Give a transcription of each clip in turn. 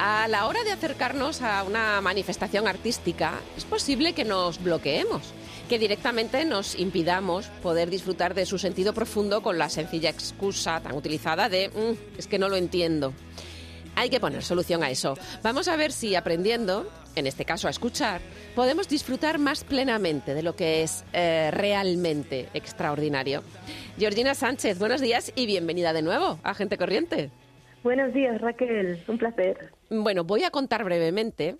A la hora de acercarnos a una manifestación artística, es posible que nos bloqueemos, que directamente nos impidamos poder disfrutar de su sentido profundo con la sencilla excusa tan utilizada de "Mm, es que no lo entiendo. Hay que poner solución a eso. Vamos a ver si aprendiendo, en este caso a escuchar, podemos disfrutar más plenamente de lo que es eh, realmente extraordinario. Georgina Sánchez, buenos días y bienvenida de nuevo a Gente Corriente. Buenos días, Raquel. Un placer. Bueno, voy a contar brevemente.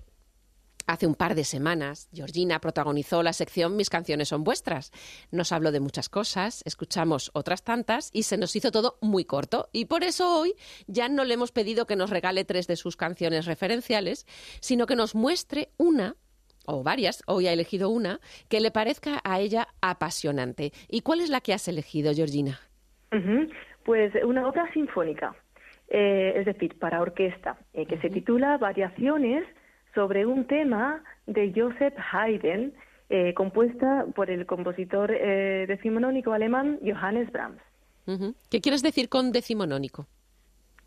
Hace un par de semanas, Georgina protagonizó la sección Mis canciones son vuestras. Nos habló de muchas cosas, escuchamos otras tantas y se nos hizo todo muy corto. Y por eso hoy ya no le hemos pedido que nos regale tres de sus canciones referenciales, sino que nos muestre una o varias, hoy ha elegido una, que le parezca a ella apasionante. ¿Y cuál es la que has elegido, Georgina? Pues una obra sinfónica, eh, es decir, para orquesta, eh, que se titula Variaciones sobre un tema de Joseph Haydn, eh, compuesta por el compositor decimonónico alemán Johannes Brahms. ¿Qué quieres decir con decimonónico?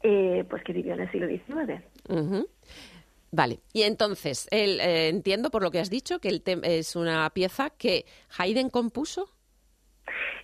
Pues que vivió en el siglo XIX. Vale, y entonces, el, entiendo por lo que has dicho que el es una pieza que Haydn compuso.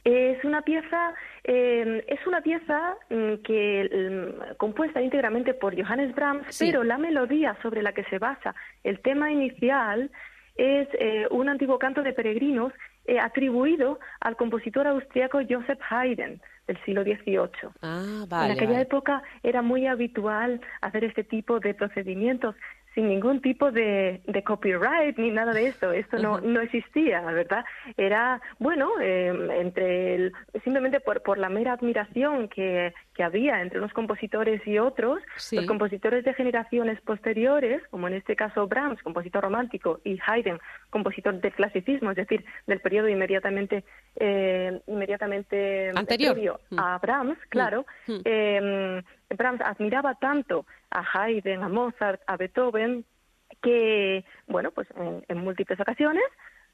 Es una pieza, eh, es una pieza mm, que mm, compuesta íntegramente por Johannes Brahms, Sí. pero la melodía sobre la que se basa el tema inicial es eh, un antiguo canto de peregrinos eh, atribuido al compositor austriaco Joseph Haydn del siglo XVIII. Ah, vale. en aquella vale. época era muy habitual hacer este tipo de procedimientos sin ningún tipo de, de copyright ni nada de esto. Esto no, no existía, ¿verdad? Era, bueno, eh, entre el- simplemente por, por la mera admiración que, que había entre unos compositores y otros, Sí. los compositores de generaciones posteriores, como en este caso Brahms, compositor romántico, y Haydn, compositor del clasicismo, es decir, del periodo inmediatamente, eh, inmediatamente Anterior. Mm. a Brahms, claro, Mm. eh, Brahms admiraba tanto a Haydn, a Mozart, a Beethoven, que, bueno, pues en, en múltiples ocasiones,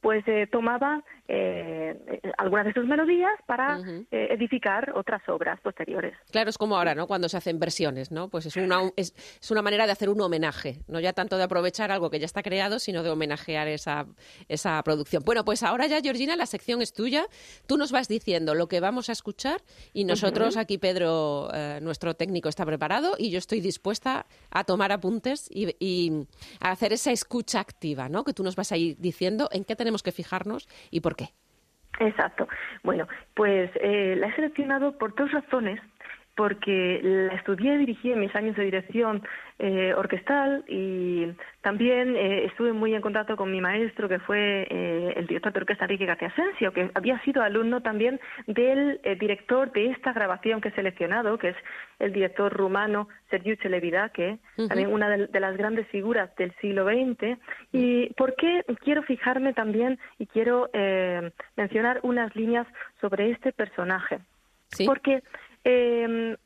pues eh, tomaba eh, algunas de sus melodías para Ujú. eh, edificar otras obras posteriores. Claro, es como ahora, ¿no? Cuando se hacen versiones, ¿no? Pues es una, es, es una manera de hacer un homenaje, no ya tanto de aprovechar algo que ya está creado, sino de homenajear esa, esa producción. Bueno, pues ahora ya, Georgina, la sección es tuya. Tú nos vas diciendo lo que vamos a escuchar y nosotros, aquí Pedro, eh, nuestro técnico, está preparado y yo estoy dispuesta a tomar apuntes y, y a hacer esa escucha activa, ¿no? Que tú nos vas a ir diciendo en qué tenemos que fijarnos y por Exacto. Bueno, pues eh, la he seleccionado por dos razones. Porque la estudié y dirigí en mis años de dirección eh, orquestal y también eh, estuve muy en contacto con mi maestro, que fue eh, el director de orquesta Enrique García Asensio, que había sido alumno también del eh, director de esta grabación que he seleccionado, que es el director rumano Sergiu Celebidache, Ujú. también una de, de las grandes figuras del siglo XX. ¿Y por qué quiero fijarme también y quiero eh, mencionar unas líneas sobre este personaje? ¿Sí? Porque eh,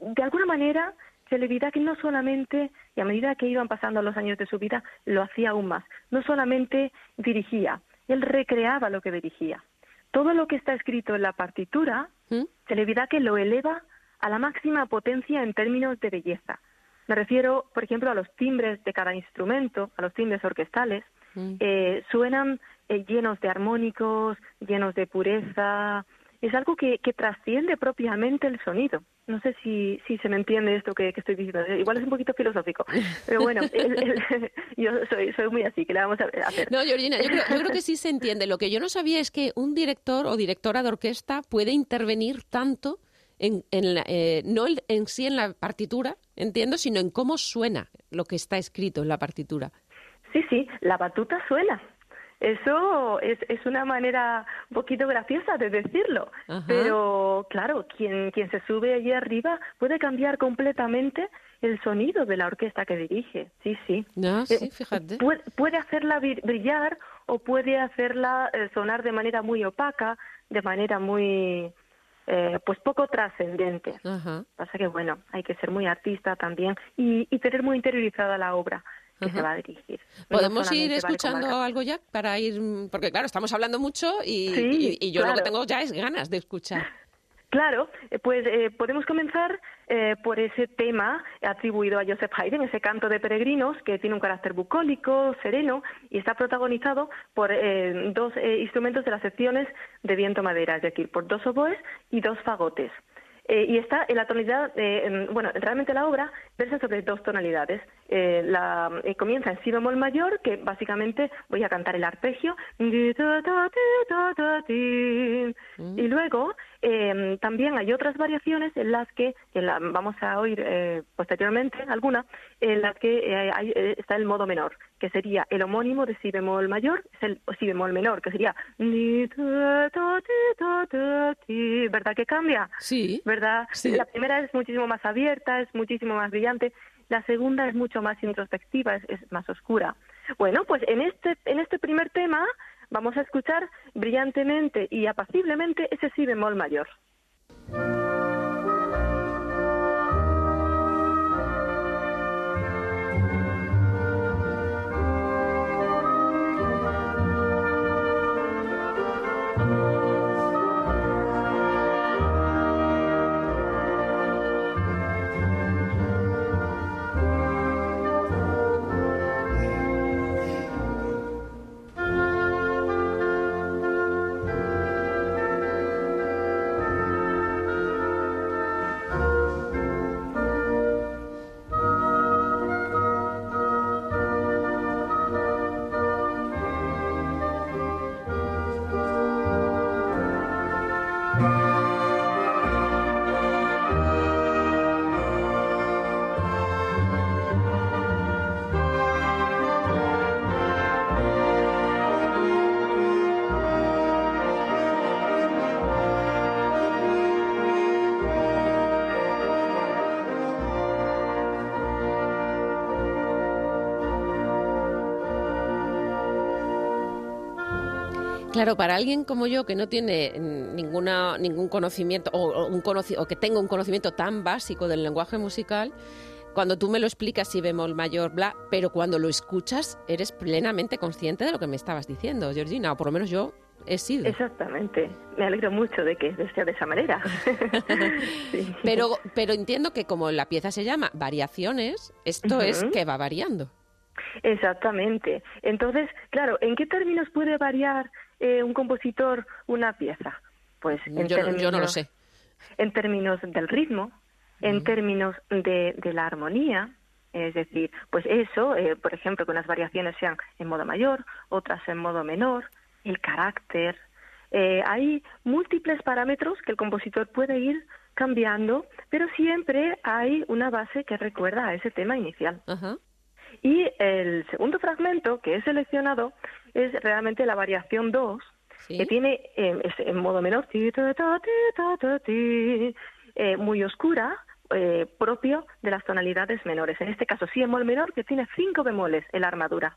de alguna manera Celebidache no solamente, y a medida que iban pasando los años de su vida, lo hacía aún más. No solamente dirigía, él recreaba lo que dirigía. Todo lo que está escrito en la partitura, ¿Mm? Celebidache lo eleva a la máxima potencia en términos de belleza. Me refiero, por ejemplo, a los timbres de cada instrumento, a los timbres orquestales. Mm. Eh, suenan eh, llenos de armónicos, llenos de pureza. Es algo que, que trasciende propiamente el sonido. No sé si, si se me entiende esto que, que estoy diciendo. Igual es un poquito filosófico. Pero bueno, el- el- yo soy, soy muy así, que le vamos a hacer. No, Georgina, yo creo, yo creo que sí se entiende. Lo que yo no sabía es que un director o directora de orquesta puede intervenir tanto en, en la- eh, no en sí en la partitura, entiendo, sino en cómo suena lo que está escrito en la partitura. Sí, sí, la batuta suena. Eso es, es una manera un poquito graciosa de decirlo, Ajá. pero claro, quien, quien se sube allí arriba puede cambiar completamente el sonido de la orquesta que dirige. Sí, sí. No, Eh, sí, fíjate. Puede, puede hacerla bri- brillar o puede hacerla eh, sonar de manera muy opaca, de manera muy, eh, pues poco trascendente. Pasa que, bueno, hay que ser muy artista también y, y tener muy interiorizada la obra que Ajá. se va a dirigir. No ¿Podemos ir solamente vale escuchando algo ya para ir...? Porque claro, estamos hablando mucho y, Sí, y- y yo lo que claro. tengo ya es ganas de escuchar. Claro, eh, pues eh, podemos comenzar eh, por ese tema atribuido a Joseph Haydn, ese canto de peregrinos que tiene un carácter bucólico, sereno y está protagonizado por dos instrumentos de las secciones de viento-madera, es decir, por dos oboes y dos fagotes. Eh, y está en la tonalidad, bueno, realmente la obra versa sobre dos tonalidades. Eh, la, eh, comienza en si bemol mayor, que básicamente voy a cantar el arpegio, y luego también hay otras variaciones en las que, vamos a oír posteriormente alguna, en las que está el modo menor, que sería el homónimo de si bemol mayor, es el si bemol menor, que sería ¿verdad que cambia? Sí. ¿Verdad? La primera es muchísimo más abierta, es muchísimo más brillante, la segunda es mucho más introspectiva, es, más oscura. Bueno, pues en este, en este primer tema vamos a escuchar brillantemente y apaciblemente ese si bemol mayor. Claro, para alguien como yo que no tiene ninguna, ningún conocimiento o, un o que tenga un conocimiento tan básico del lenguaje musical, cuando tú me lo explicas si bemol mayor, bla, pero cuando lo escuchas eres plenamente consciente de lo que me estabas diciendo, Georgina, o por lo menos yo he sido. Exactamente. Me alegro mucho de que sea de esa manera. pero, pero entiendo que como la pieza se llama Variaciones, esto es que va variando. Exactamente. Entonces, claro, ¿en qué términos puede variar eh, un compositor una pieza? Pues en yo, términos, yo no lo sé. En términos del ritmo, en términos de, de, la armonía, es decir, pues eso, eh, por ejemplo, que unas variaciones sean en modo mayor, otras en modo menor, el carácter. Eh, hay múltiples parámetros que el compositor puede ir cambiando, pero siempre hay una base que recuerda a ese tema inicial. Y el segundo fragmento que he seleccionado es realmente la variación 2, que tiene eh, en modo menor, eh, muy oscura, eh, propio de las tonalidades menores. En este caso, sí, en mol menor, que tiene cinco bemoles en la armadura.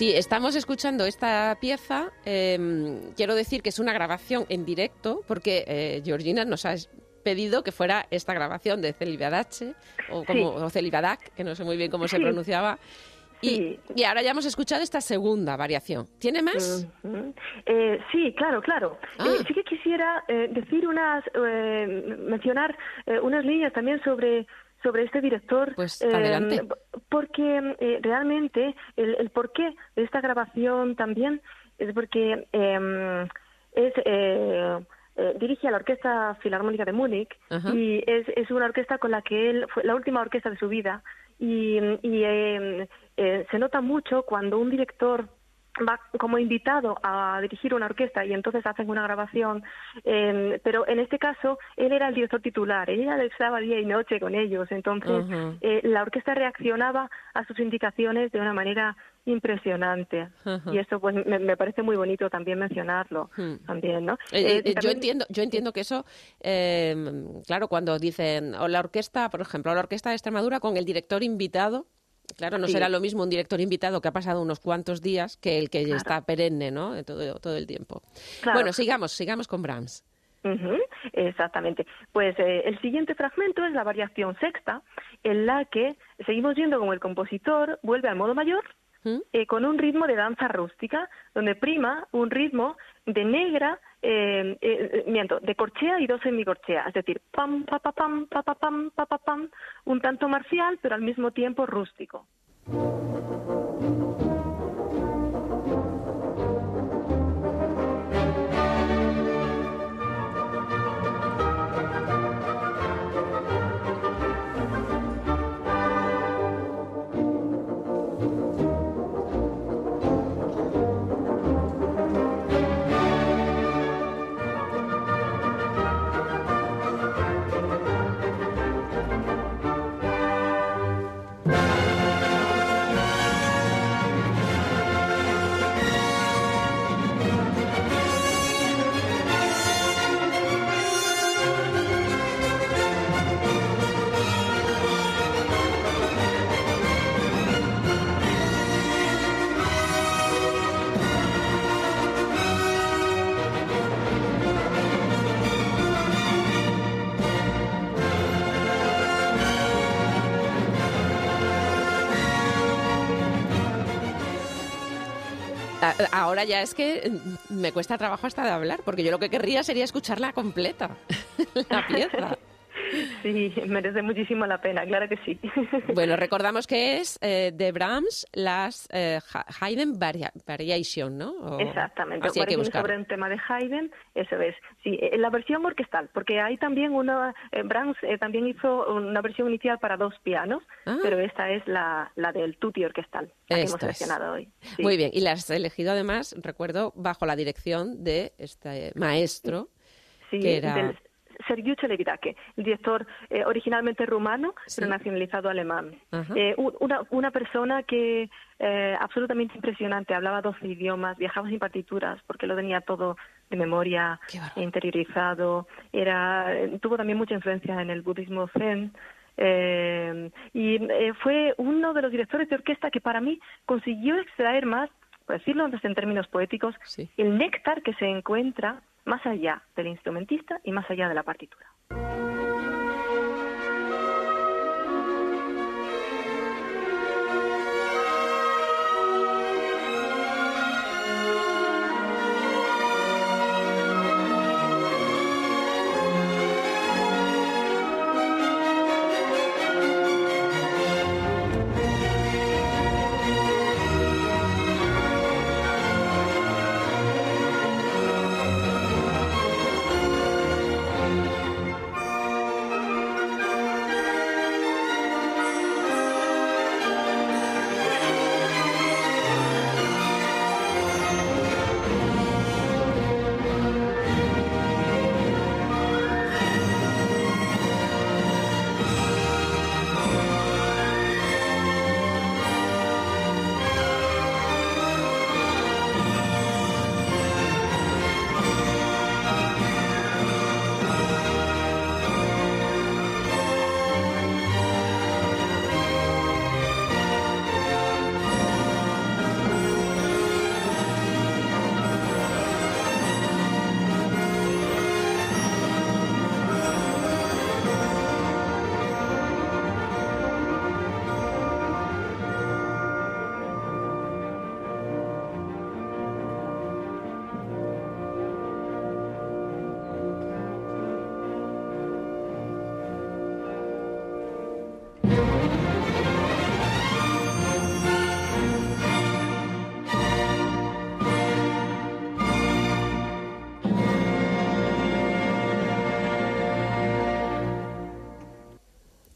Sí, estamos escuchando esta pieza. Em, quiero decir que es una grabación en directo, porque eh, Georgina nos ha pedido que fuera esta grabación de Celibadache, o, como, Celibadak, que no sé muy bien cómo se pronunciaba. Y, ahora ya hemos escuchado esta segunda variación. ¿Tiene más? Eh, sí, claro, claro. Ah. Eh, sí que quisiera decir unas, mencionar unas líneas también sobre sobre este director. Pues adelante. porque eh, realmente el, el, porqué de esta grabación también es porque em, es eh, eh, dirige a la Orquesta Filarmónica de Múnich y es, es una orquesta con la que él fue la última orquesta de su vida y, y em, se nota mucho cuando un director va como invitado a dirigir una orquesta y entonces hacen una grabación, eh, pero en este caso él era el director titular, él era estaba día y noche con ellos, entonces eh, la orquesta reaccionaba a sus indicaciones de una manera impresionante. Y eso pues me, parece muy bonito también mencionarlo también no yo entiendo yo entiendo que eso claro cuando dicen o la orquesta por ejemplo la orquesta de Extremadura con el director invitado Claro, no será lo mismo un director invitado que ha pasado unos cuantos días que el que está perenne, ¿no? Todo, todo el tiempo. Bueno, sigamos, sigamos con Brahms. exactamente. Pues eh, el siguiente fragmento es la variación sexta, en la que seguimos viendo como el compositor vuelve al modo mayor ¿Mm? eh, con un ritmo de danza rústica, donde prima un ritmo de negra, eh, eh, miento, de corchea y dos semicorchea, es decir, pam, pa, pa, pam, pa, pa, pam, pa, pa, pam, un tanto marcial, pero al mismo tiempo rústico. Ahora ya es que me cuesta trabajo hasta de hablar, porque yo lo que querría sería escucharla completa, la pieza. Sí, merece muchísimo la pena, claro que sí. Bueno, recordamos que es eh, de Brahms las eh, Haydn Variation, ¿no? Exactamente, así sobre un tema de Haydn, eso es. Sí, eh, la versión orquestal, porque hay también una, Brahms también hizo una versión inicial para dos pianos, ah. pero esta es la, la del tutti orquestal, la que hemos seleccionado hoy. Muy bien, y la has elegido además, recuerdo, bajo la dirección de este maestro, que era... Sergiu Celebidache, el director eh, originalmente rumano, pero nacionalizado alemán. Eh, una, una, persona que eh, absolutamente impresionante, hablaba 12 idiomas, viajaba sin partituras porque lo tenía todo de memoria interiorizado, era, tuvo también mucha influencia en el budismo zen. y fue uno de los directores de orquesta que para mí consiguió extraer más, por decirlo en términos poéticos, el néctar que se encuentra más allá del instrumentista y más allá de la partitura.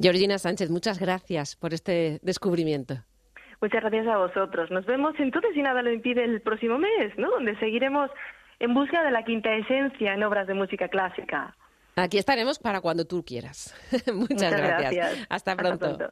Georgina Sánchez, muchas gracias por este descubrimiento. Muchas gracias a vosotros. Nos vemos entonces, si nada lo impide, el próximo mes, ¿no? Donde seguiremos en busca de la quinta esencia en obras de música clásica. Aquí estaremos para cuando tú quieras. Muchas, gracias. Hasta pronto.